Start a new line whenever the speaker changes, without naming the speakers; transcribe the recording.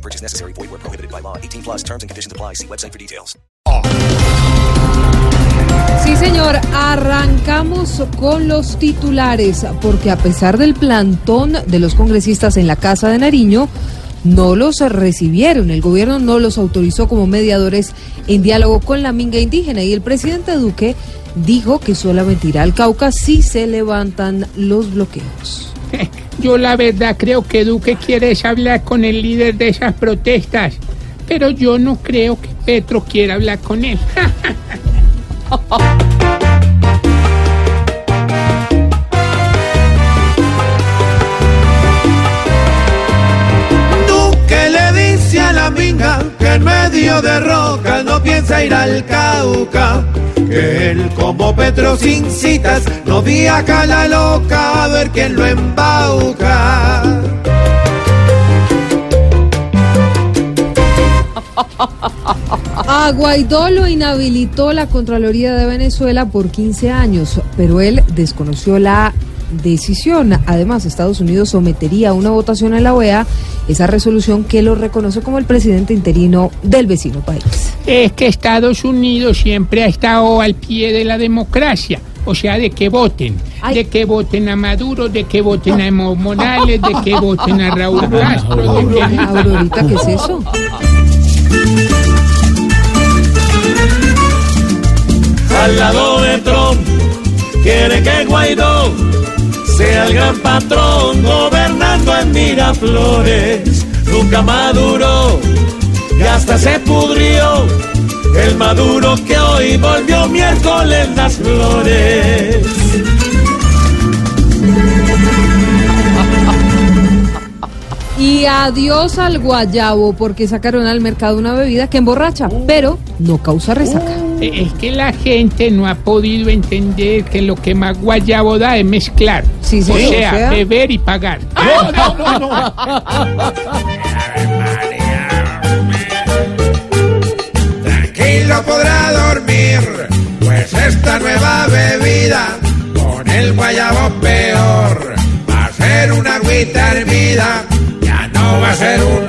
No purchase necessary. Void where prohibited by law. 18 plus terms and conditions apply. See website for details.
Sí, señor, arrancamos con los titulares, porque a pesar del plantón de los congresistas en la Casa de Nariño, no los recibieron. El gobierno no los autorizó como mediadores en diálogo con la minga indígena y el presidente Duque dijo que solamente irá al Cauca si se levantan los bloqueos.
Yo la verdad creo que Duque quiere hablar con el líder de esas protestas, pero yo no creo que Petro quiera hablar con él.
Duque le dice a la minga que en medio de roca no piensa ir al Cauca. Que él como Petro sin citas no viaja a la loca a ver quién lo embauca.
A Guaidó lo inhabilitó la Contraloría de Venezuela por 15 años, pero él desconoció la decisión. Además, Estados Unidos sometería a una votación en la OEA esa resolución que lo reconoce como el presidente interino del vecino país.
Es que Estados Unidos siempre ha estado al pie de la democracia. O sea, de que voten.
Ay.
De que voten a Maduro, de que voten a Evo Morales, de que voten a Raúl Castro. de que-
Aurorita, ¿qué es eso?
Al lado de Trump quiere que Guaidó sea el gran patrón gobernando en Miraflores. Nunca maduró y hasta se pudrió el Maduro que hoy volvió miércoles las flores.
Y adiós al guayabo, porque sacaron al mercado una bebida que emborracha, pero no causa resaca.
Eh, Es que la gente no ha podido entender que lo que más guayabo da es mezclar.
Sí, sí,
o
o
sea,
sea.
beber y pagar.
Tranquilo esta nueva bebida con el guayabo peor. Va a ser una agüita hervida, ya no va a ser un